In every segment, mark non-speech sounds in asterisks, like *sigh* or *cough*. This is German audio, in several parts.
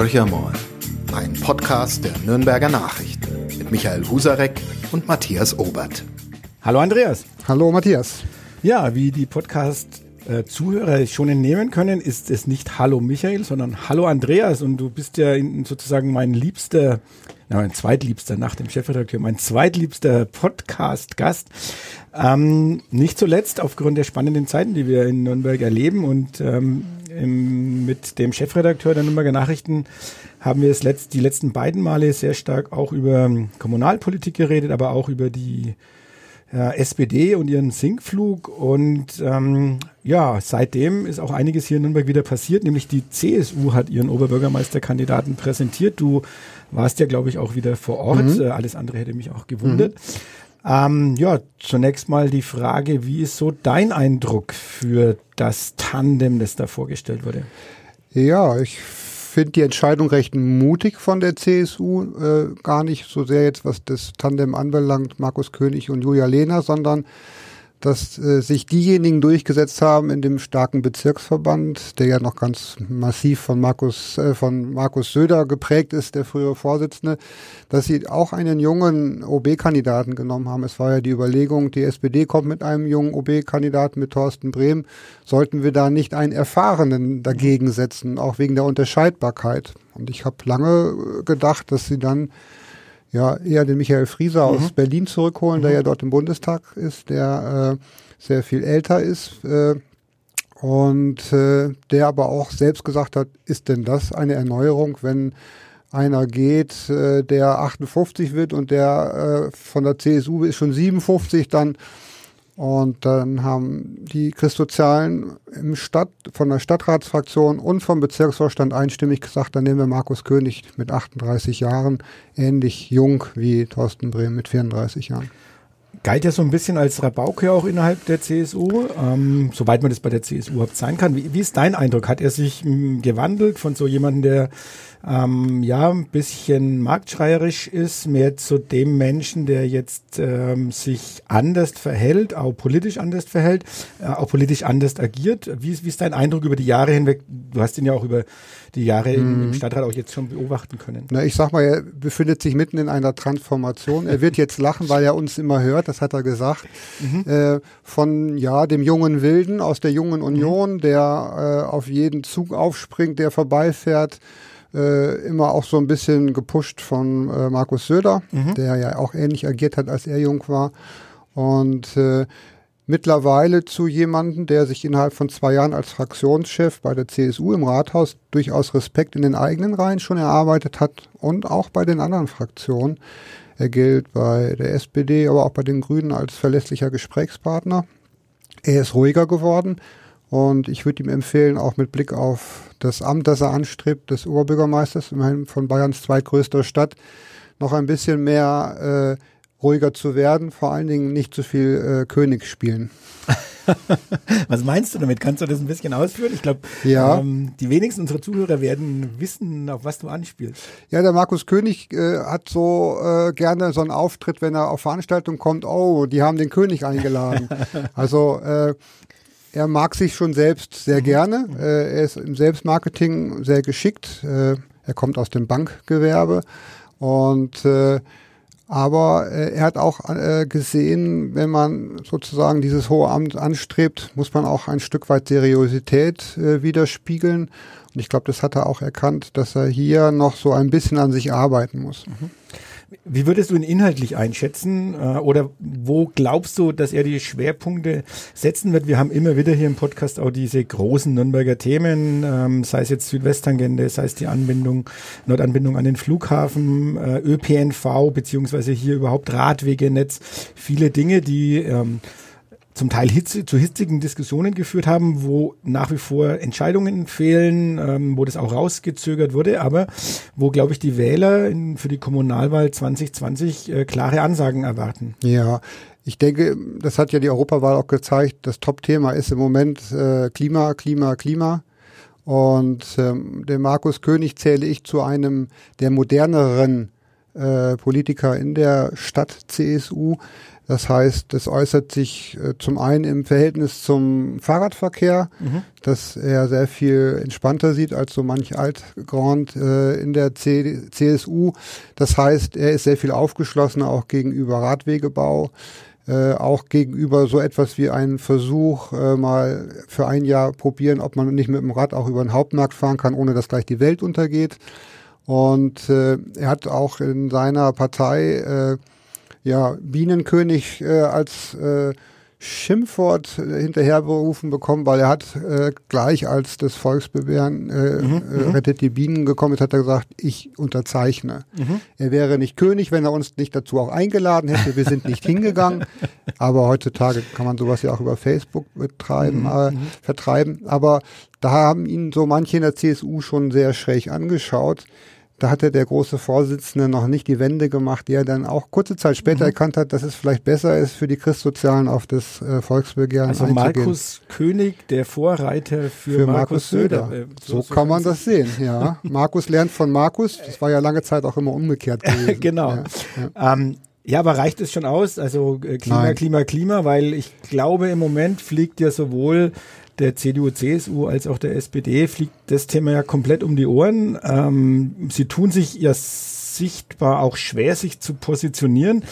Horcher ein Podcast der Nürnberger Nachrichten mit Michael Husarek und Matthias Obert. Hallo Andreas. Hallo Matthias. Ja, wie die Podcast-Zuhörer schon entnehmen können, ist es nicht Hallo Michael, sondern Hallo Andreas. Und du bist ja sozusagen mein liebster, na, mein zweitliebster nach dem Chefredakteur, mein zweitliebster Podcast-Gast. Ähm, nicht zuletzt aufgrund der spannenden Zeiten, die wir in Nürnberg erleben und ähm, im, mit dem Chefredakteur der Nürnberger Nachrichten haben wir es letzt, die letzten beiden Male sehr stark auch über Kommunalpolitik geredet, aber auch über die ja, SPD und ihren Sinkflug. Und ähm, ja, seitdem ist auch einiges hier in Nürnberg wieder passiert, nämlich die CSU hat ihren Oberbürgermeisterkandidaten präsentiert. Du warst ja, glaube ich, auch wieder vor Ort. Mhm. Äh, alles andere hätte mich auch gewundert. Mhm. Ähm, ja, zunächst mal die Frage, wie ist so dein Eindruck für das Tandem, das da vorgestellt wurde? Ja, ich finde die Entscheidung recht mutig von der CSU, äh, gar nicht so sehr jetzt, was das Tandem anbelangt, Markus König und Julia Lehner, sondern dass äh, sich diejenigen durchgesetzt haben in dem starken Bezirksverband, der ja noch ganz massiv von Markus äh, von Markus Söder geprägt ist, der frühere Vorsitzende, dass sie auch einen jungen OB-Kandidaten genommen haben. Es war ja die Überlegung, die SPD kommt mit einem jungen OB-Kandidaten mit Thorsten Brehm, sollten wir da nicht einen erfahrenen dagegen setzen, auch wegen der Unterscheidbarkeit. Und ich habe lange gedacht, dass sie dann ja eher den Michael Frieser mhm. aus Berlin zurückholen, mhm. der ja dort im Bundestag ist, der äh, sehr viel älter ist äh, und äh, der aber auch selbst gesagt hat, ist denn das eine Erneuerung, wenn einer geht, äh, der 58 wird und der äh, von der CSU ist schon 57, dann und dann haben die Christozialen im Stadt, von der Stadtratsfraktion und vom Bezirksvorstand einstimmig gesagt, dann nehmen wir Markus König mit 38 Jahren, ähnlich jung wie Thorsten Brehm mit 34 Jahren. Galt ja so ein bisschen als Rabauke auch innerhalb der CSU, ähm, soweit man das bei der CSU überhaupt sein kann. Wie, wie ist dein Eindruck? Hat er sich hm, gewandelt von so jemandem, der ähm, ja, ein bisschen marktschreierisch ist, mehr zu dem Menschen, der jetzt ähm, sich anders verhält, auch politisch anders verhält, äh, auch politisch anders agiert. Wie, wie ist dein Eindruck über die Jahre hinweg? Du hast ihn ja auch über die Jahre im, im mhm. Stadtrat auch jetzt schon beobachten können. Na, ich sag mal, er befindet sich mitten in einer Transformation. Er wird jetzt lachen, weil er uns immer hört, das hat er gesagt. Mhm. Äh, von ja, dem jungen Wilden aus der jungen Union, mhm. der äh, auf jeden Zug aufspringt, der vorbeifährt äh, immer auch so ein bisschen gepusht von äh, Markus Söder, mhm. der ja auch ähnlich agiert hat, als er jung war. Und äh, mittlerweile zu jemandem, der sich innerhalb von zwei Jahren als Fraktionschef bei der CSU im Rathaus durchaus Respekt in den eigenen Reihen schon erarbeitet hat und auch bei den anderen Fraktionen. Er gilt bei der SPD, aber auch bei den Grünen als verlässlicher Gesprächspartner. Er ist ruhiger geworden und ich würde ihm empfehlen, auch mit Blick auf das Amt, das er anstrebt, des Oberbürgermeisters, immerhin von Bayerns zweitgrößter Stadt, noch ein bisschen mehr äh, ruhiger zu werden, vor allen Dingen nicht zu viel äh, König spielen. *laughs* was meinst du damit? Kannst du das ein bisschen ausführen? Ich glaube, ja. ähm, die wenigsten unserer Zuhörer werden wissen, auf was du anspielst. Ja, der Markus König äh, hat so äh, gerne so einen Auftritt, wenn er auf Veranstaltungen kommt, oh, die haben den König eingeladen. *laughs* also äh, er mag sich schon selbst sehr mhm. gerne. Äh, er ist im Selbstmarketing sehr geschickt. Äh, er kommt aus dem Bankgewerbe und äh, aber äh, er hat auch äh, gesehen, wenn man sozusagen dieses hohe Amt anstrebt, muss man auch ein Stück weit Seriosität äh, widerspiegeln. Und ich glaube, das hat er auch erkannt, dass er hier noch so ein bisschen an sich arbeiten muss. Mhm. Wie würdest du ihn inhaltlich einschätzen? Äh, oder wo glaubst du, dass er die Schwerpunkte setzen wird? Wir haben immer wieder hier im Podcast auch diese großen Nürnberger Themen, ähm, sei es jetzt Südwesttangente, sei es die Anbindung, Nordanbindung an den Flughafen, äh, ÖPNV, beziehungsweise hier überhaupt Radwegenetz. Viele Dinge, die ähm, zum Teil hitze, zu hitzigen Diskussionen geführt haben, wo nach wie vor Entscheidungen fehlen, ähm, wo das auch rausgezögert wurde, aber wo, glaube ich, die Wähler in, für die Kommunalwahl 2020 äh, klare Ansagen erwarten. Ja, ich denke, das hat ja die Europawahl auch gezeigt, das Top-Thema ist im Moment äh, Klima, Klima, Klima. Und ähm, den Markus König zähle ich zu einem der moderneren äh, Politiker in der Stadt CSU, Das heißt, es äußert sich äh, zum einen im Verhältnis zum Fahrradverkehr, mhm. dass er sehr viel entspannter sieht als so manch Altgrand äh, in der C CSU. Das heißt, er ist sehr viel aufgeschlossener auch gegenüber Radwegebau. Äh, auch gegenüber so etwas wie einen Versuch, äh, mal für ein Jahr probieren, ob man nicht mit dem Rad auch über den Hauptmarkt fahren kann, ohne dass gleich die Welt untergeht. Und äh, er hat auch in seiner Partei äh, ja, Bienenkönig äh, als äh, Schimpfwort hinterherberufen bekommen, weil er hat äh, gleich als das Volksbewehren äh, mhm, äh, mhm. rettet die Bienen gekommen ist, hat er gesagt, ich unterzeichne. Mhm. Er wäre nicht König, wenn er uns nicht dazu auch eingeladen hätte. Wir sind nicht hingegangen. *laughs* Aber heutzutage kann man sowas ja auch über Facebook betreiben, mhm, äh, mhm. vertreiben. Aber da haben ihn so manche in der CSU schon sehr schräg angeschaut. Da hatte der große Vorsitzende noch nicht die Wende gemacht, die er dann auch kurze Zeit später mhm. erkannt hat, dass es vielleicht besser ist, für die Christsozialen auf das äh, Volksbegehren also einzugehen. Also Markus König, der Vorreiter für, für Markus, Markus Söder. Söder. Äh, so, so, kann man das sehen, ja. *laughs* Markus lernt von Markus. Das war ja lange Zeit auch immer umgekehrt gewesen. *laughs* genau. Ja, ja. Ähm, ja, aber reicht es schon aus? Also äh, Klima, Nein. Klima, Klima, weil ich glaube, im Moment fliegt ja sowohl der CDU, CSU als auch der SPD fliegt das Thema ja komplett um die Ohren. Ähm, sie tun sich ja sichtbar auch schwer, sich zu positionieren,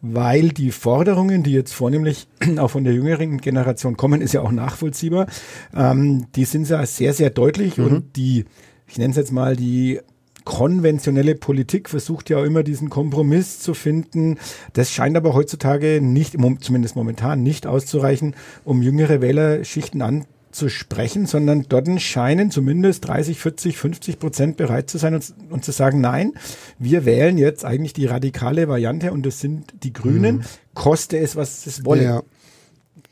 weil die Forderungen, die jetzt vornehmlich *clears throat* auch von der jüngeren Generation kommen, ist ja auch nachvollziehbar. Ähm, die sind ja sehr, sehr deutlich mhm. und die, ich nenne es jetzt mal die konventionelle Politik versucht ja auch immer diesen Kompromiss zu finden. Das scheint aber heutzutage nicht, zumindest momentan nicht auszureichen, um jüngere Wählerschichten anzusprechen, sondern dort scheinen zumindest 30, 40, 50 Prozent bereit zu sein und, und, zu sagen, nein, wir wählen jetzt eigentlich die radikale Variante und das sind die Grünen, mhm. koste es, was es wolle. Ja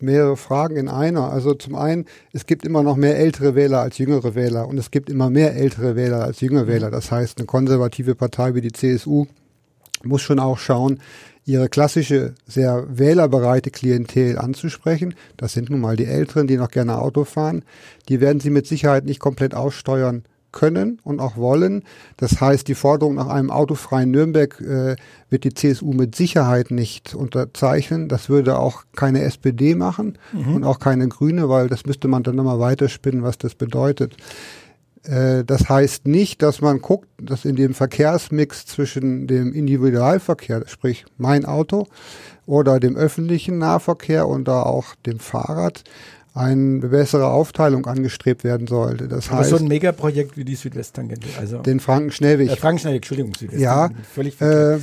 mehrere Fragen in einer. Also zum einen, es gibt immer noch mehr ältere Wähler als jüngere Wähler und es gibt immer mehr ältere Wähler als jüngere mhm. Wähler. Das heißt, eine konservative Partei wie die CSU muss schon auch schauen, ihre klassische, sehr wählerbereite Klientel anzusprechen. Das sind nun mal die Älteren, die noch gerne Auto fahren. Die werden sie mit Sicherheit nicht komplett aussteuern können und auch wollen. Das heißt, die Forderung nach einem autofreien Nürnberg äh, wird die CSU mit Sicherheit nicht unterzeichnen. Das würde auch keine SPD machen mhm. und auch keine Grüne, weil das müsste man dann nochmal weiterspinnen, was das bedeutet. Äh, das heißt nicht, dass man guckt, dass in dem Verkehrsmix zwischen dem Individualverkehr, sprich mein Auto, oder dem öffentlichen Nahverkehr und da auch dem Fahrrad, eine bessere Aufteilung angestrebt werden sollte. Das Aber heißt, so ein Megaprojekt wie die Südwesttangente. Also den Franken-Schnellweg. Äh, Franken-Schnellweg, Entschuldigung, Südwesttangente. Ja, völlig äh,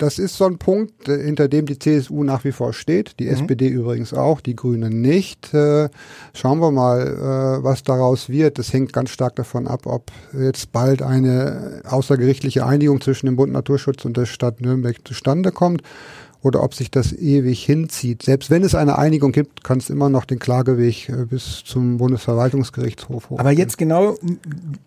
das ist so ein Punkt, äh, hinter dem die CSU nach wie vor steht, die mhm. SPD übrigens auch, die Grünen nicht. Äh, schauen wir mal, äh, was daraus wird. Das hängt ganz stark davon ab, ob jetzt bald eine außergerichtliche Einigung zwischen dem Bund Naturschutz und der Stadt Nürnberg zustande kommt oder ob sich das ewig hinzieht. Selbst wenn es eine Einigung gibt, kann es immer noch den Klageweg äh, bis zum Bundesverwaltungsgerichtshof hochgehen. Aber jetzt genau,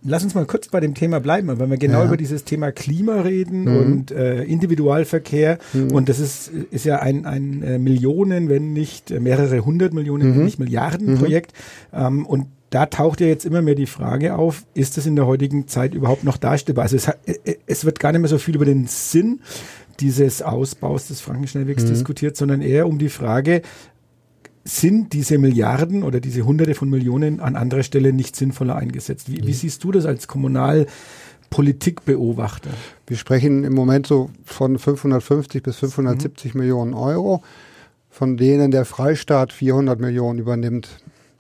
lass uns mal kurz bei dem Thema bleiben, wenn wir genau ja. über dieses Thema Klima reden mhm. und äh, Individualverkehr mhm. und das ist, ist ja ein, ein äh, Millionen, wenn nicht mehrere hundert Millionen, mhm. wenn nicht Milliarden mhm. Projekt ähm, und da taucht ja jetzt immer mehr die Frage auf, ist das in der heutigen Zeit überhaupt noch darstellbar? Also es, hat, äh, es wird gar nicht mehr so viel über den Sinn dieses Ausbaus des Frankenschnellwegs mhm. diskutiert, sondern eher um die Frage, sind diese Milliarden oder diese Hunderte von Millionen an anderer Stelle nicht sinnvoller eingesetzt? Wie, mhm. wie siehst du das als Kommunalpolitikbeobachter? Wir sprechen im Moment so von 550 bis 570 mhm. Millionen Euro, von denen der Freistaat 400 Millionen übernimmt.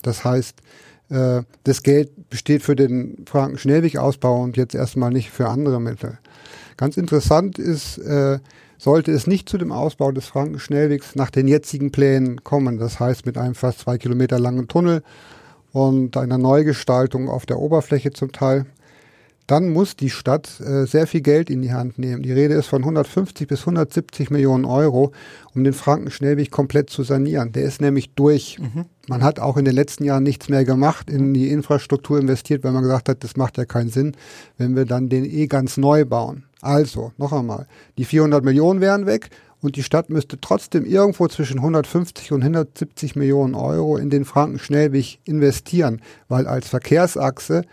Das heißt, äh, das Geld besteht für den Franken-Schnellweg-Ausbau und jetzt erstmal nicht für andere Mittel. Ganz interessant ist, äh, sollte es nicht zu dem Ausbau des Frankenschnellwegs nach den jetzigen Plänen kommen, das heißt mit einem fast zwei Kilometer langen Tunnel und einer Neugestaltung auf der Oberfläche zum Teil, dann muss die Stadt äh, sehr viel Geld in die Hand nehmen. Die Rede ist von 150 bis 170 Millionen Euro, um den Frankenschnellweg komplett zu sanieren. Der ist nämlich durch. Mhm. Man hat auch in den letzten Jahren nichts mehr gemacht, in die Infrastruktur investiert, weil man gesagt hat, das macht ja keinen Sinn, wenn wir dann den eh ganz neu bauen. Also, noch einmal, die 400 Millionen wären weg und die Stadt müsste trotzdem irgendwo zwischen 150 und 170 Millionen Euro in den Frankenschnellweg investieren, weil als Verkehrsachse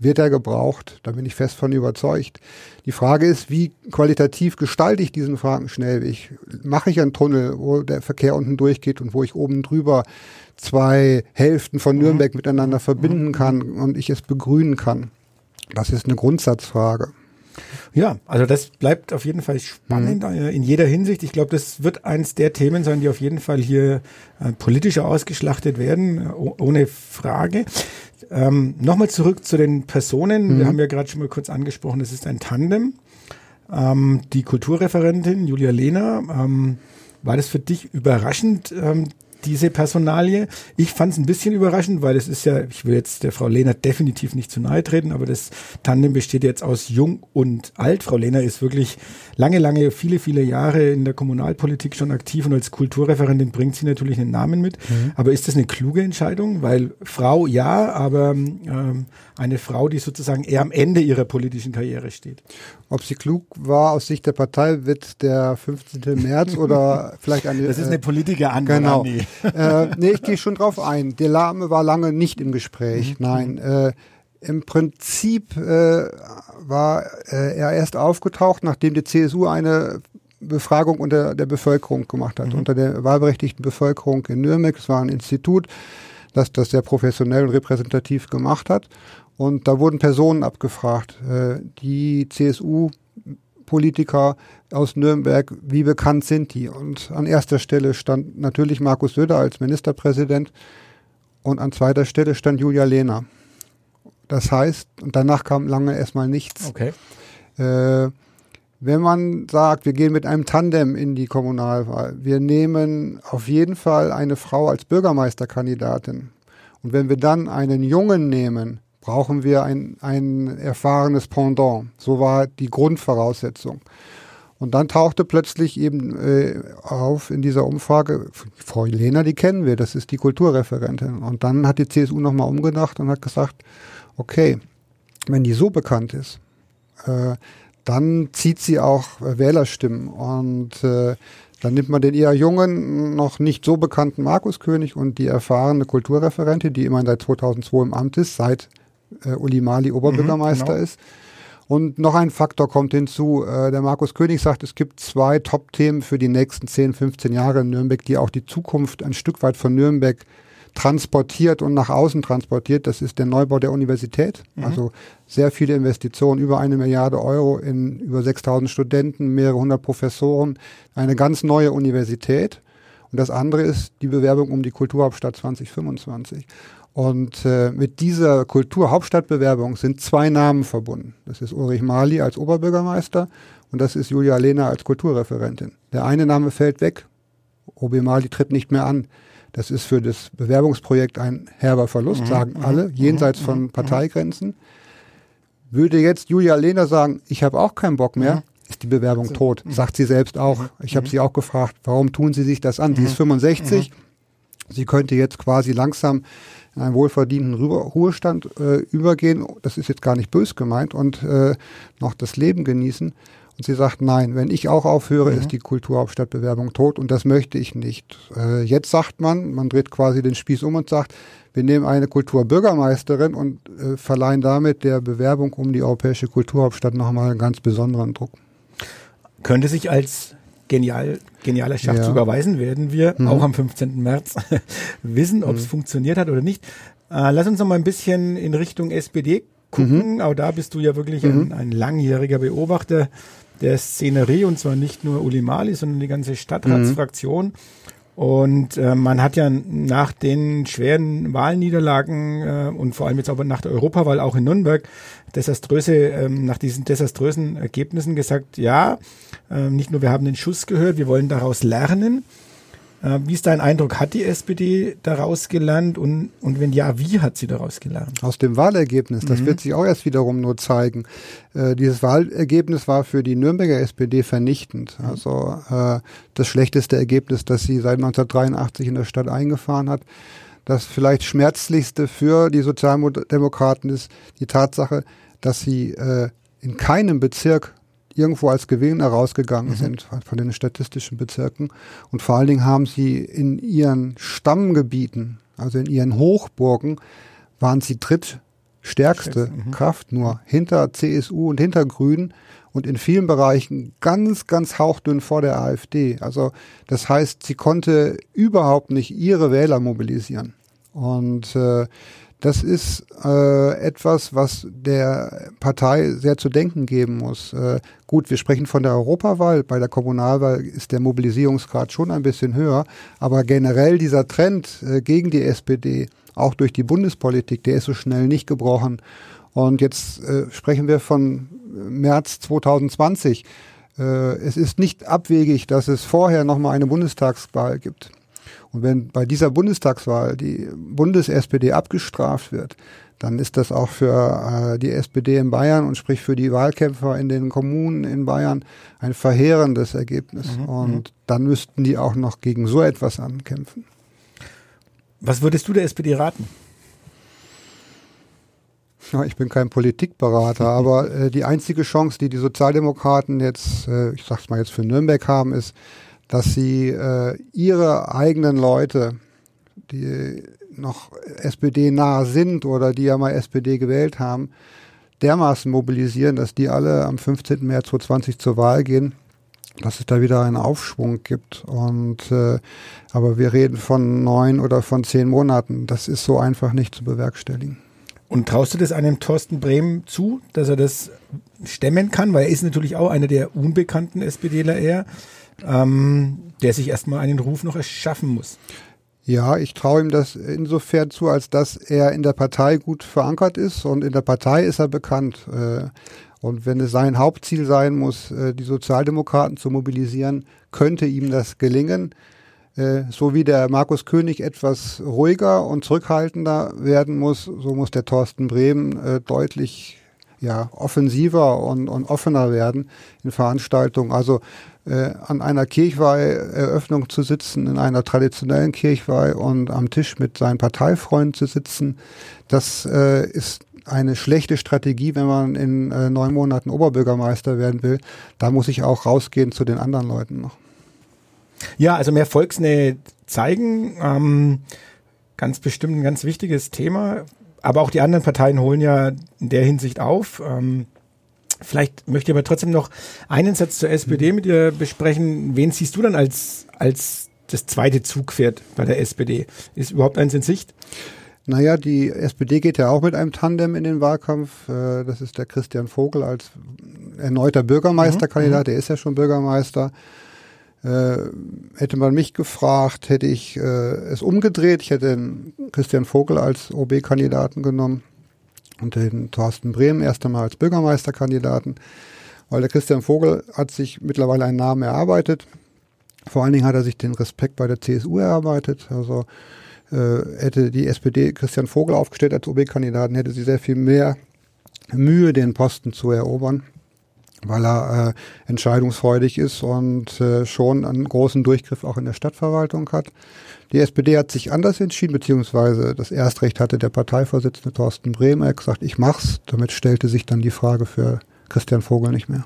wird er gebraucht. Da bin ich fest von überzeugt. Die Frage ist, wie qualitativ gestalte ich diesen Frankenschnellweg? Mache ich einen Tunnel, wo der Verkehr unten durchgeht und wo ich oben drüber zwei Hälften von mhm. Nürnberg mhm. miteinander verbinden kann und ich es begrünen kann? Das ist eine Grundsatzfrage. Ja, also das bleibt auf jeden Fall spannend mhm. Äh, in jeder Hinsicht. Ich glaube, das wird eins der Themen sein, die auf jeden Fall hier äh, politischer ausgeschlachtet werden, äh, ohne Frage. Ähm, Nochmal zurück zu den Personen. Mhm. Wir haben ja gerade schon mal kurz angesprochen, es ist ein Tandem. Ähm, die Kulturreferentin Julia Lehner, ähm, war das für dich überraschend, ähm, diese Personalie. Ich fand es ein bisschen überraschend, weil es ist ja, ich will jetzt der Frau Lehner definitiv nicht zu nahe treten, aber das Tandem besteht jetzt aus Jung und Alt. Frau Lehner ist wirklich lange, lange, viele, viele Jahre in der Kommunalpolitik schon aktiv und als Kulturreferentin bringt sie natürlich einen Namen mit. Mhm. Aber ist das eine kluge Entscheidung? Weil Frau ja, aber ähm, eine Frau, die sozusagen eher am Ende ihrer politischen Karriere steht. Ob sie klug war aus Sicht der Partei, wird der 15. März oder *laughs* vielleicht eine. Das ist eine Politiker an. Genau. Äh, nee, ich gehe schon drauf ein. Der Lame war lange nicht im Gespräch. Mhm. Nein. Äh, im Prinzip äh, war äh, er erst aufgetaucht, nachdem die CSU eine Befragung unter der Bevölkerung gemacht hat, mhm. unter der wahlberechtigten Bevölkerung in Nürnberg. Es war ein Institut, das das sehr professionell und repräsentativ gemacht hat. Und da wurden Personen abgefragt, äh, die CSU-Politiker aus Nürnberg, wie bekannt sind die? Und an erster Stelle stand natürlich Markus Söder als Ministerpräsident und an zweiter Stelle stand Julia Lehner. Das heißt, und danach kam lange erstmal nichts. Okay. Äh, wenn man sagt, wir gehen mit einem Tandem in die Kommunalwahl, wir nehmen auf jeden Fall eine Frau als Bürgermeisterkandidatin. Und wenn wir dann einen Jungen nehmen, brauchen wir ein, ein erfahrenes Pendant. So war die Grundvoraussetzung. Und dann tauchte plötzlich eben äh, auf in dieser Umfrage, Frau Lena, die kennen wir, das ist die Kulturreferentin. Und dann hat die CSU nochmal umgedacht und hat gesagt, okay, wenn die so bekannt ist, äh, dann zieht sie auch Wählerstimmen. Und äh, dann nimmt man den eher jungen, noch nicht so bekannten Markus König und die erfahrene Kulturreferentin, die immerhin seit 2002 im Amt ist, seit äh, Uli Mali Oberbürgermeister mhm, genau. ist. Und noch ein Faktor kommt hinzu. Äh, der Markus König sagt, es gibt zwei Top-Themen für die nächsten 10, 15 Jahre in Nürnberg, die auch die Zukunft ein Stück weit von Nürnberg transportiert und nach außen transportiert. Das ist der Neubau der Universität. Mhm. Also sehr viele Investitionen, über eine Milliarde Euro in über 6000 Studenten, mehrere hundert Professoren, eine ganz neue Universität. Und das andere ist die Bewerbung um die Kulturhauptstadt 2025. Und äh, mit dieser Kulturhauptstadtbewerbung sind zwei Namen verbunden. Das ist Ulrich Mali als Oberbürgermeister und das ist Julia Lehner als Kulturreferentin. Der eine Name fällt weg. OB Mali tritt nicht mehr an. Das ist für das Bewerbungsprojekt ein herber Verlust, mhm, sagen mhm, alle, jenseits mhm, von mhm. Parteigrenzen. Würde jetzt Julia Lehner sagen, ich habe auch keinen Bock mehr, ist die Bewerbung so. tot. Sagt sie selbst auch. Ich habe sie auch gefragt, warum tun Sie sich das an? Sie ist 65. Sie könnte jetzt quasi langsam in einen wohlverdienten Ruhestand äh, übergehen. Das ist jetzt gar nicht bös gemeint und äh, noch das Leben genießen. Und sie sagt, nein, wenn ich auch aufhöre, mhm. ist die Kulturhauptstadtbewerbung tot und das möchte ich nicht. Äh, jetzt sagt man, man dreht quasi den Spieß um und sagt, wir nehmen eine Kulturbürgermeisterin und äh, verleihen damit der Bewerbung um die europäische Kulturhauptstadt nochmal einen ganz besonderen Druck. Könnte sich als genial, genialer Schachzug ja. erweisen, werden wir mhm. auch am 15. März *laughs* wissen, ob es mhm. funktioniert hat oder nicht. Äh, lass uns noch mal ein bisschen in Richtung SPD gucken. Mhm. Auch da bist du ja wirklich ein, mhm. ein langjähriger Beobachter der Szenerie und zwar nicht nur Uli Mali, sondern die ganze Stadtratsfraktion. Und äh, man hat ja nach den schweren Wahlniederlagen äh, und vor allem jetzt aber nach der Europawahl auch in Nürnberg desaströse, ähm, nach diesen desaströsen Ergebnissen gesagt, ja, äh, nicht nur wir haben den Schuss gehört, wir wollen daraus lernen. Äh, wie ist dein Eindruck? Hat die SPD daraus gelernt und, und wenn ja, wie hat sie daraus gelernt? Aus dem Wahlergebnis, das mhm. wird sich auch erst wiederum nur zeigen. Äh, dieses Wahlergebnis war für die Nürnberger SPD vernichtend. Mhm. Also äh, das schlechteste Ergebnis, das sie seit 1983 in der Stadt eingefahren hat. Das vielleicht schmerzlichste für die Sozialdemokraten ist die Tatsache, dass sie äh, in keinem Bezirk irgendwo als Gewinner rausgegangen mhm. sind von den statistischen Bezirken. Und vor allen Dingen haben sie in ihren Stammgebieten, also in ihren Hochburgen, waren sie dritt stärkste mhm. Kraft nur hinter CSU und hinter Grünen und in vielen Bereichen ganz, ganz hauchdünn vor der AfD. Also das heißt, sie konnte überhaupt nicht ihre Wähler mobilisieren. Und äh, das ist äh, etwas, was der Partei sehr zu denken geben muss. Äh, gut, wir sprechen von der Europawahl. Bei der Kommunalwahl ist der Mobilisierungsgrad schon ein bisschen höher. Aber generell dieser Trend äh, gegen die SPD, auch durch die Bundespolitik, der ist so schnell nicht gebrochen. Und jetzt äh, sprechen wir von März 2020. Äh, es ist nicht abwegig, dass es vorher nochmal eine Bundestagswahl gibt. Und wenn bei dieser Bundestagswahl die Bundes-SPD abgestraft wird, dann ist das auch für äh, die SPD in Bayern und sprich für die Wahlkämpfer in den Kommunen in Bayern ein verheerendes Ergebnis. Mhm. Und mhm. dann müssten die auch noch gegen so etwas ankämpfen. Was würdest du der SPD raten? Ich bin kein Politikberater, *laughs* aber äh, die einzige Chance, die die Sozialdemokraten jetzt, äh, ich sag's mal jetzt für Nürnberg haben, ist, dass sie äh, ihre eigenen Leute, die noch SPD nah sind oder die ja mal SPD gewählt haben, dermaßen mobilisieren, dass die alle am 15. März 2020 zur Wahl gehen, dass es da wieder einen Aufschwung gibt. Und äh, aber wir reden von neun oder von zehn Monaten. Das ist so einfach nicht zu bewerkstelligen. Und traust du das einem Thorsten Brehm zu, dass er das stemmen kann? Weil er ist natürlich auch einer der unbekannten SPDler eher ähm, der sich erstmal einen Ruf noch erschaffen muss. Ja, ich traue ihm das insofern zu, als dass er in der Partei gut verankert ist und in der Partei ist er bekannt. Äh, und wenn es sein Hauptziel sein muss, äh, die Sozialdemokraten zu mobilisieren, könnte ihm das gelingen. Äh, so wie der Markus König etwas ruhiger und zurückhaltender werden muss, so muss der Thorsten Bremen deutlich ja, offensiver und, und offener werden in Veranstaltungen. Also äh, an einer Kirchweiheröffnung zu sitzen, in einer traditionellen Kirchweih und am Tisch mit seinen Parteifreunden zu sitzen, das äh, ist eine schlechte Strategie, wenn man in äh, neun Monaten Oberbürgermeister werden will. Da muss ich auch rausgehen zu den anderen Leuten noch. Ja, also mehr Volksnähe zeigen, ähm, ganz bestimmt ein ganz wichtiges Thema. Aber auch die anderen Parteien holen ja in der Hinsicht auf. Ähm, Vielleicht möchte ich aber trotzdem noch einen Satz zur SPD mit dir besprechen. Wen siehst du dann als, als das zweite Zugpferd bei der SPD? Ist überhaupt eins in Sicht? Naja, die SPD geht ja auch mit einem Tandem in den Wahlkampf. Äh, das ist der Christian Vogel als erneuter Bürgermeisterkandidat. Mhm. Der ist ja schon Bürgermeister. Äh, hätte man mich gefragt, hätte ich äh, es umgedreht. Ich hätte Christian Vogel als OB-Kandidaten genommen und den Thorsten Brehm erst einmal als Bürgermeisterkandidaten, weil der Christian Vogel hat sich mittlerweile einen Namen erarbeitet. Vor allen Dingen hat er sich den Respekt bei der CSU erarbeitet. Also äh, hätte die SPD Christian Vogel aufgestellt als OB-Kandidaten, hätte sie sehr viel mehr Mühe, den Posten zu erobern, weil er äh, entscheidungsfreudig ist und äh, schon einen großen Durchgriff auch in der Stadtverwaltung hat. Die SPD hat sich anders entschieden, beziehungsweise das Erstrecht hatte der Parteivorsitzende Thorsten Brehm. Er hat gesagt, ich mach's. Damit stellte sich dann die Frage für Christian Vogel nicht mehr.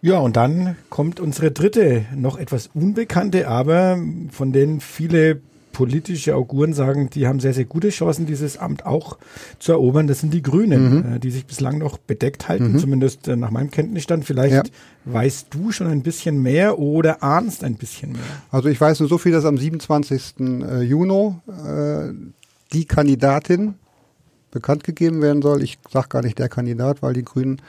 Ja, und dann kommt unsere dritte, noch etwas unbekannte, aber von denen viele politische Auguren sagen, die haben sehr, sehr gute Chancen, dieses Amt auch zu erobern. Das sind die Grünen, mhm. Äh, die sich bislang noch bedeckt halten, mhm. zumindest äh, nach meinem Kenntnisstand. Vielleicht ja. weißt du schon ein bisschen mehr oder ahnst ein bisschen mehr. Also ich weiß nur so viel, dass am 27. Äh, Juni äh, die Kandidatin bekannt gegeben werden soll. Ich sage gar nicht der Kandidat, weil die Grünen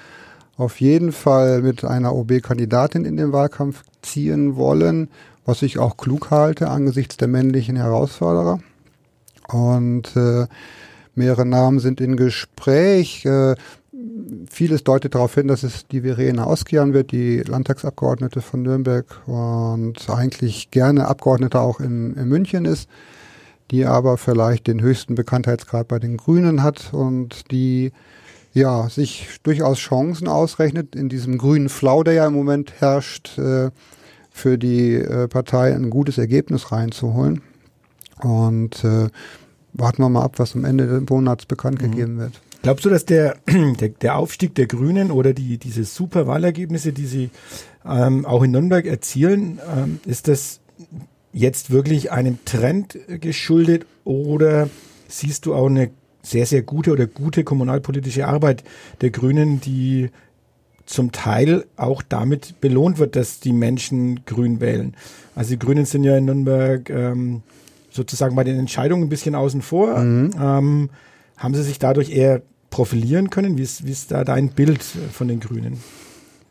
auf jeden Fall mit einer OB-Kandidatin in den Wahlkampf ziehen wollen was ich auch klug halte angesichts der männlichen Herausforderer. Und äh, mehrere Namen sind in Gespräch. Äh, vieles deutet darauf hin, dass es die Verena Oskian wird, die Landtagsabgeordnete von Nürnberg und eigentlich gerne Abgeordnete auch in, in München ist, die aber vielleicht den höchsten Bekanntheitsgrad bei den Grünen hat und die ja sich durchaus Chancen ausrechnet in diesem grünen Flau, der ja im Moment herrscht, äh, für die äh, Partei ein gutes Ergebnis reinzuholen. Und äh, warten wir mal ab, was am Ende des Monats bekannt mhm. gegeben wird. Glaubst du, dass der, *clears throat* der, der, Aufstieg der Grünen oder die, diese super Wahlergebnisse, die sie ähm, auch in Nürnberg erzielen, ähm, ist das jetzt wirklich einem Trend geschuldet oder siehst du auch eine sehr, sehr gute oder gute kommunalpolitische Arbeit der Grünen, die zum Teil auch damit belohnt wird, dass die Menschen grün wählen. Also die Grünen sind ja in Nürnberg ähm, sozusagen bei den Entscheidungen ein bisschen außen vor. Mhm. Ähm, haben sie sich dadurch eher profilieren können? Wie ist, wie ist da dein Bild von den Grünen?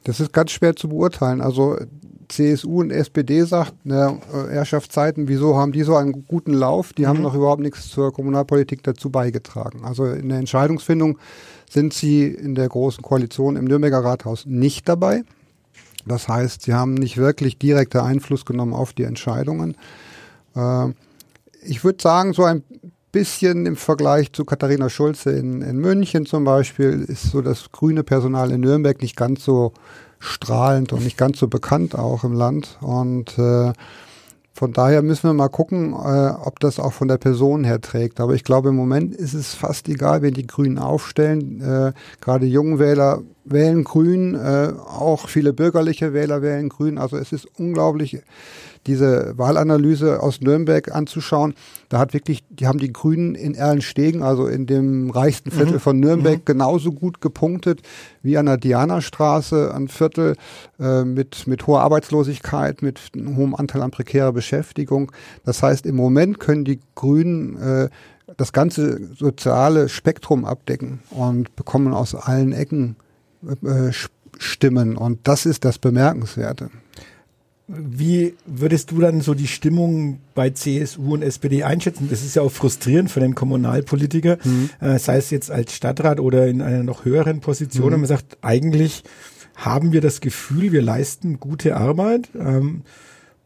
Das ist ganz schwer zu beurteilen. Also CSU und SPD sagt, ne, Herrschaftszeiten, wieso haben die so einen guten Lauf? Die mhm. haben noch überhaupt nichts zur Kommunalpolitik dazu beigetragen. Also in der Entscheidungsfindung sind sie in der Großen Koalition im Nürnberger Rathaus nicht dabei. Das heißt, sie haben nicht wirklich direkte Einfluss genommen auf die Entscheidungen. Äh, ich würde sagen, so ein bisschen im Vergleich zu Katharina Schulze in, in München zum Beispiel ist so das grüne Personal in Nürnberg nicht ganz so strahlend und nicht ganz so bekannt auch im Land. Und äh, von daher müssen wir mal gucken, äh, ob das auch von der Person her trägt. Aber ich glaube, im Moment ist es fast egal, wenn die Grünen aufstellen. Äh, Gerade Jungwähler wählen Grün, äh, auch viele bürgerliche Wähler wählen Grün. Also es ist unglaublich diese Wahlanalyse aus Nürnberg anzuschauen, da hat wirklich, die haben die Grünen in Erlenstegen, also in dem reichsten Viertel mhm. von Nürnberg, mhm. genauso gut gepunktet wie an der Dianastraße, ein Viertel äh, mit, mit hoher Arbeitslosigkeit, mit einem hohen Anteil an prekärer Beschäftigung. Das heißt, im Moment können die Grünen äh, das ganze soziale Spektrum abdecken und bekommen aus allen Ecken äh, Stimmen. Und das ist das Bemerkenswerte. Wie würdest du dann so die Stimmung bei CSU und SPD einschätzen? Das ist ja auch frustrierend für den Kommunalpolitiker, mhm. äh, sei es jetzt als Stadtrat oder in einer noch höheren Position. Mhm. Und man sagt, eigentlich haben wir das Gefühl, wir leisten gute Arbeit. Ähm,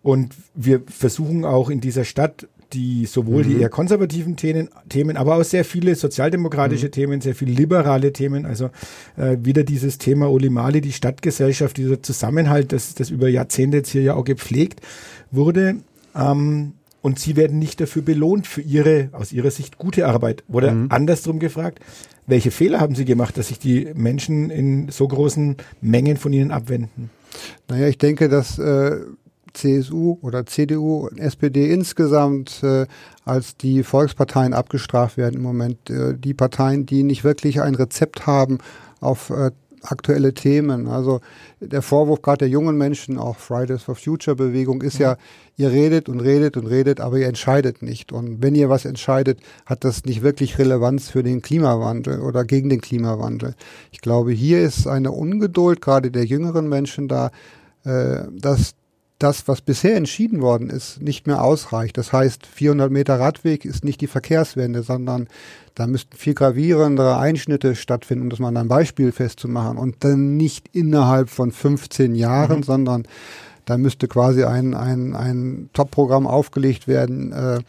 und wir versuchen auch in dieser Stadt die sowohl mhm. die eher konservativen Themen, Themen, aber auch sehr viele sozialdemokratische mhm. Themen, sehr viele liberale Themen. Also äh, wieder dieses Thema Olimali, die Stadtgesellschaft, dieser Zusammenhalt, das, das über Jahrzehnte jetzt hier ja auch gepflegt wurde. Ähm, und sie werden nicht dafür belohnt für ihre, aus ihrer Sicht, gute Arbeit. Oder mhm. andersrum gefragt, welche Fehler haben sie gemacht, dass sich die Menschen in so großen Mengen von ihnen abwenden? Naja, ich denke, dass äh, CSU oder CDU und SPD insgesamt äh, als die Volksparteien abgestraft werden im Moment. Äh, die Parteien, die nicht wirklich ein Rezept haben auf äh, aktuelle Themen. Also der Vorwurf gerade der jungen Menschen, auch Fridays for Future Bewegung, ist ja, ihr redet und redet und redet, aber ihr entscheidet nicht. Und wenn ihr was entscheidet, hat das nicht wirklich Relevanz für den Klimawandel oder gegen den Klimawandel. Ich glaube, hier ist eine Ungeduld gerade der jüngeren Menschen da, äh, dass das, was bisher entschieden worden ist, nicht mehr ausreicht. Das heißt, 400 Meter Radweg ist nicht die Verkehrswende, sondern da müssten viel gravierendere Einschnitte stattfinden, um das mal an einem Beispiel festzumachen. Und dann nicht innerhalb von 15 Jahren, mhm. sondern da müsste quasi ein, ein, ein Top-Programm aufgelegt werden, äh,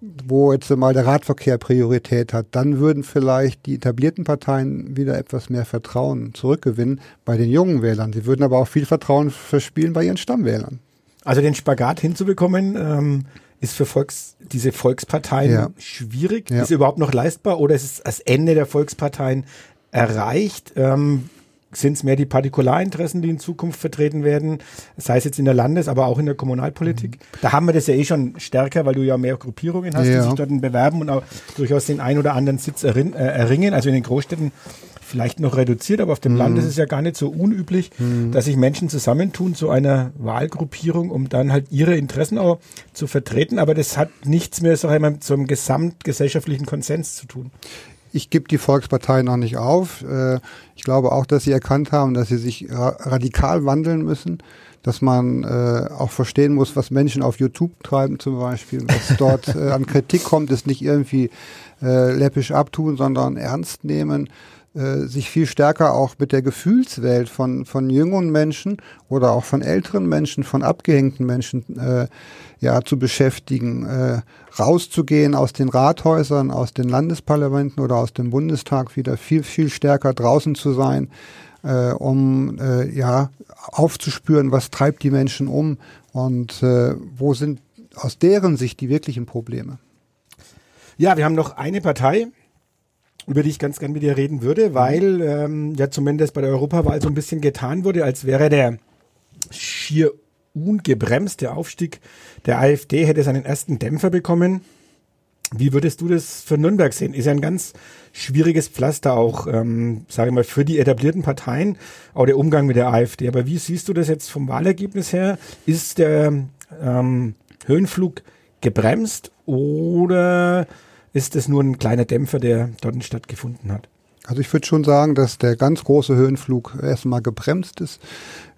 wo jetzt mal der Radverkehr Priorität hat, dann würden vielleicht die etablierten Parteien wieder etwas mehr Vertrauen zurückgewinnen bei den jungen Wählern. Sie würden aber auch viel Vertrauen verspielen bei ihren Stammwählern. Also den Spagat hinzubekommen, ähm, ist für Volks, diese Volksparteien ja. schwierig. Ja. Ist überhaupt noch leistbar oder ist es das Ende der Volksparteien erreicht? Ähm, sind es mehr die Partikularinteressen, die in Zukunft vertreten werden, sei es jetzt in der Landes-, aber auch in der Kommunalpolitik. Mhm. Da haben wir das ja eh schon stärker, weil du ja mehr Gruppierungen hast, ja. die sich dort bewerben und auch durchaus den ein oder anderen Sitz äh, erringen. Also in den Großstädten vielleicht noch reduziert, aber auf dem mhm. Land ist es ja gar nicht so unüblich, mhm. dass sich Menschen zusammentun zu einer Wahlgruppierung, um dann halt ihre Interessen auch zu vertreten. Aber das hat nichts mehr so einmal zu einem gesamtgesellschaftlichen Konsens zu tun. Ich gebe die Volkspartei noch nicht auf. Äh, ich glaube auch, dass sie erkannt haben, dass sie sich radikal wandeln müssen, dass man äh, auch verstehen muss, was Menschen auf YouTube treiben zum Beispiel, was *laughs* dort äh, an Kritik kommt, ist nicht irgendwie läppisch abtun, sondern ernst nehmen sich viel stärker auch mit der Gefühlswelt von, von jüngeren Menschen oder auch von älteren Menschen, von abgehängten Menschen äh, ja, zu beschäftigen, äh, rauszugehen aus den Rathäusern, aus den Landesparlamenten oder aus dem Bundestag wieder viel, viel stärker draußen zu sein, äh, um äh, ja aufzuspüren, was treibt die Menschen um und äh, wo sind aus deren Sicht die wirklichen Probleme. Ja, wir haben noch eine Partei, über die ich ganz gern mit dir reden würde, weil ähm, ja zumindest bei der Europawahl so ein bisschen getan wurde, als wäre der schier ungebremste Aufstieg der AfD hätte seinen ersten Dämpfer bekommen. Wie würdest du das für Nürnberg sehen? Ist ja ein ganz schwieriges Pflaster auch, ähm, sage ich mal, für die etablierten Parteien, auch der Umgang mit der AfD. Aber wie siehst du das jetzt vom Wahlergebnis her? Ist der ähm, Höhenflug gebremst oder ist es nur ein kleiner Dämpfer, der dort stattgefunden hat? Also ich würde schon sagen, dass der ganz große Höhenflug erstmal gebremst ist.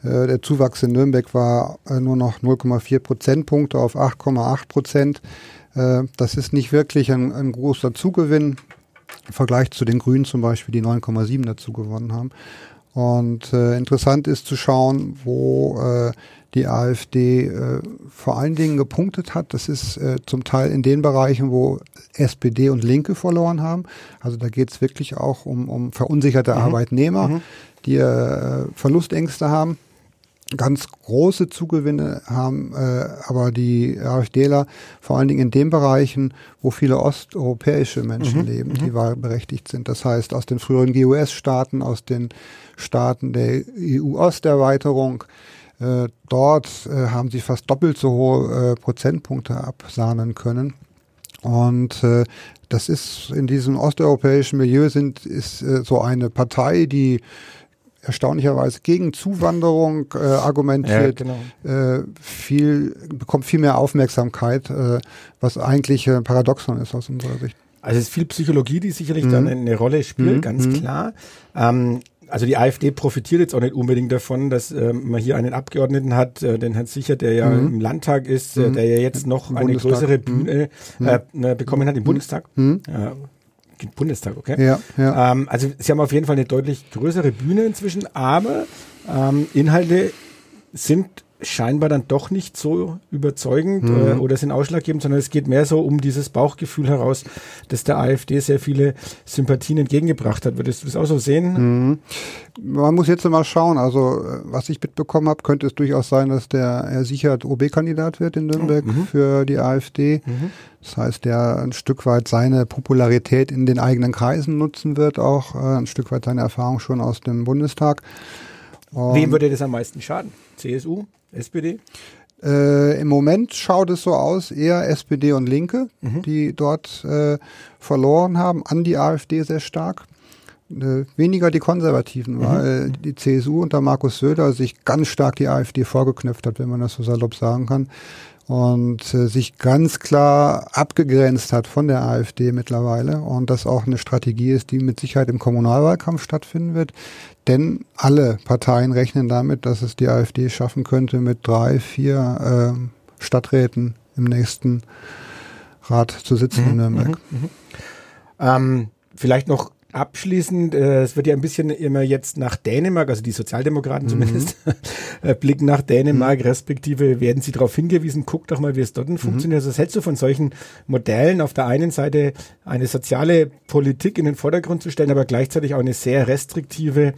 Äh, der Zuwachs in Nürnberg war äh, nur noch 0,4 Prozentpunkte auf 8,8 Prozent. Äh, das ist nicht wirklich ein, ein großer Zugewinn im Vergleich zu den Grünen zum Beispiel, die 9,7 dazu gewonnen haben. Und interessant ist zu schauen, wo die AfD äh, vor allen Dingen gepunktet hat. Das ist äh, zum Teil in den Bereichen, wo SPD und Linke verloren haben. Also da geht es wirklich auch um, um verunsicherte mhm. Arbeitnehmer, mhm. die äh, Verlustängste haben ganz große Zugewinne haben äh, aber die AfDler vor allen Dingen in den Bereichen, wo viele osteuropäische Menschen mhm, leben, die mhm. wahlberechtigt sind. Das heißt aus den früheren GUS-Staaten, aus den Staaten der EU-Osterweiterung. Äh, dort äh, haben sie fast doppelt so hohe äh, Prozentpunkte absahnen können. Und äh, das ist in diesem osteuropäischen Milieu sind ist äh, so eine Partei, die erstaunlicherweise gegen Zuwanderung äh, argumentiert, ja, genau. äh, viel, bekommt viel mehr Aufmerksamkeit, äh, was eigentlich ein Paradoxon ist aus unserer Sicht. Also es ist viel Psychologie, die sicherlich mhm. dann eine Rolle spielt, mhm. ganz mhm. klar. Ähm, also die AfD profitiert jetzt auch nicht unbedingt davon, dass äh, man hier einen Abgeordneten hat, äh, den Herrn Sicher, der ja mhm. im Landtag ist, äh, der ja jetzt noch Im eine Bundestag. größere Bühne mhm. äh, bekommen hat im Bundestag. Mhm. Bundestag, okay? Ja, ja. Ähm, also sie haben auf jeden Fall eine deutlich größere Bühne inzwischen, aber ähm, Inhalte sind scheinbar dann doch nicht so überzeugend mhm. äh, oder sind ausschlaggebend, sondern es geht mehr so um dieses Bauchgefühl heraus, dass der AfD sehr viele Sympathien entgegengebracht hat. Würdest du das auch so sehen? Mhm. Man muss jetzt mal schauen. Also, äh, was ich mitbekommen habe, könnte es durchaus sein, dass der Herr Sichert OB-Kandidat wird in Nürnberg mhm. für die AfD. Mhm. Das heißt, der ein Stück weit seine Popularität in den eigenen Kreisen nutzen wird, auch äh, ein Stück weit seine Erfahrung schon aus dem Bundestag. Und Wem würde das am meisten schaden? CSU? SPD? Äh, Im Moment schaut es so aus, eher SPD und Linke, mhm. die dort äh, verloren haben, an die AfD sehr stark. Äh, weniger die Konservativen, mhm. weil die CSU unter Markus Söder sich ganz stark die AfD vorgeknöpft hat, wenn man das so salopp sagen kann und äh, sich ganz klar abgegrenzt hat von der AfD mittlerweile und das auch eine Strategie ist, die mit Sicherheit im Kommunalwahlkampf stattfinden wird. Denn alle Parteien rechnen damit, dass es die AfD schaffen könnte, mit drei, vier äh, Stadträten im nächsten Rat zu sitzen mhm, in Nürnberg. Mhm, mhm. Ähm, vielleicht noch Abschließend, äh, es wird ja ein bisschen immer jetzt nach Dänemark, also die Sozialdemokraten mhm. zumindest, *laughs* äh, blicken nach Dänemark, mhm. respektive werden sie darauf hingewiesen, guck doch mal, wie es dort mhm. funktioniert. Also was hältst du von solchen Modellen, auf der einen Seite eine soziale Politik in den Vordergrund zu stellen, aber gleichzeitig auch eine sehr restriktive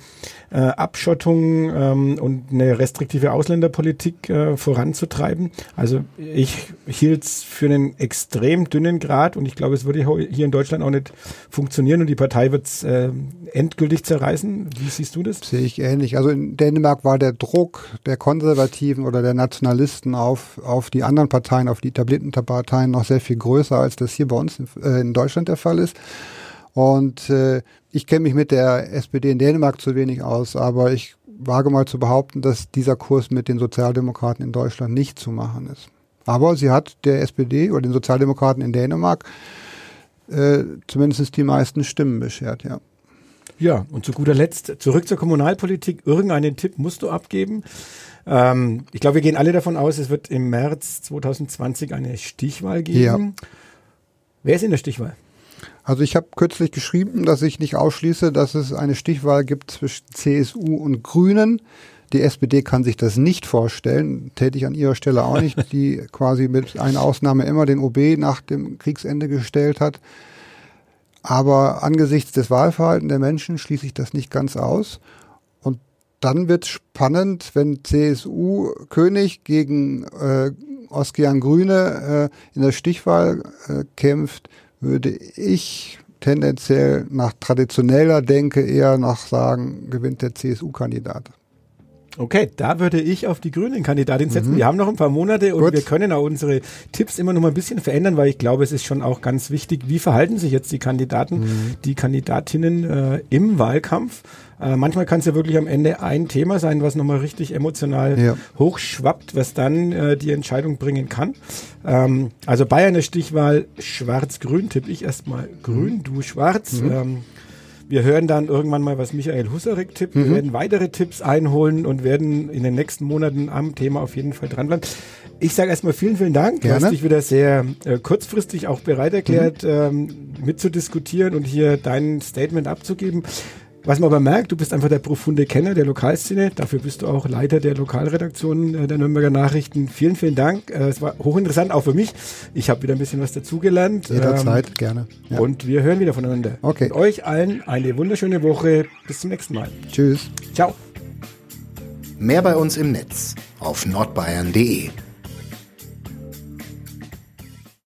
äh, Abschottung ähm, und eine restriktive Ausländerpolitik äh, voranzutreiben. Also ich hielt es für einen extrem dünnen Grad und ich glaube, es würde hier in Deutschland auch nicht funktionieren und die Partei wird jetzt äh, endgültig zerreißen? Wie siehst du das? Sehe ich ähnlich. Also in Dänemark war der Druck der Konservativen oder der Nationalisten auf, auf die anderen Parteien, auf die etablierten Parteien noch sehr viel größer, als das hier bei uns in, äh, in Deutschland der Fall ist. Und äh, ich kenne mich mit der SPD in Dänemark zu wenig aus, aber ich wage mal zu behaupten, dass dieser Kurs mit den Sozialdemokraten in Deutschland nicht zu machen ist. Aber sie hat der SPD oder den Sozialdemokraten in Dänemark äh, zumindest die meisten Stimmen beschert, ja. Ja, und zu guter Letzt zurück zur Kommunalpolitik. Irgendeinen Tipp musst du abgeben. Ähm, ich glaube, wir gehen alle davon aus, es wird im März 2020 eine Stichwahl geben. Ja. Wer ist in der Stichwahl? Also ich habe kürzlich geschrieben, dass ich nicht ausschließe, dass es eine Stichwahl gibt zwischen CSU und Grünen. Die SPD kann sich das nicht vorstellen, täte ich an ihrer Stelle auch nicht, die quasi mit einer Ausnahme immer den OB nach dem Kriegsende gestellt hat. Aber angesichts des Wahlverhaltens der Menschen schließe ich das nicht ganz aus. Und dann wird spannend, wenn CSU König gegen äh, Oskian Grüne äh, in der Stichwahl äh, kämpft, würde ich tendenziell nach traditioneller Denke eher noch sagen, gewinnt der CSU-Kandidat. Okay, da würde ich auf die Grünen-Kandidatin setzen. Mhm. Wir haben noch ein paar Monate und Gut. wir können auch unsere Tipps immer noch mal ein bisschen verändern, weil ich glaube, es ist schon auch ganz wichtig, wie verhalten sich jetzt die Kandidaten, mhm. die Kandidatinnen äh, im Wahlkampf. Äh, manchmal kann es ja wirklich am Ende ein Thema sein, was nochmal richtig emotional ja. hochschwappt, was dann äh, die Entscheidung bringen kann. Ähm, also bei einer Stichwahl Schwarz-Grün tippe ich erstmal Grün, mhm. du Schwarz. Mhm. Ähm, wir hören dann irgendwann mal, was Michael Husarek tippt. Mhm. Wir werden weitere Tipps einholen und werden in den nächsten Monaten am Thema auf jeden Fall dranbleiben. Ich sage erstmal vielen, vielen Dank. Gerne. Du hast dich wieder sehr äh, kurzfristig auch bereit erklärt, mhm. ähm, mitzudiskutieren und hier dein Statement abzugeben. Was man aber merkt, du bist einfach der profunde Kenner der Lokalszene. Dafür bist du auch Leiter der Lokalredaktion äh, der Nürnberger Nachrichten. Vielen, vielen Dank. Äh, es war hochinteressant, auch für mich. Ich habe wieder ein bisschen was dazugelernt. Jederzeit, ähm, gerne. Ja. Und wir hören wieder voneinander. Okay. Und euch allen eine wunderschöne Woche. Bis zum nächsten Mal. Tschüss. Ciao. Mehr bei uns im Netz auf nordbayern.de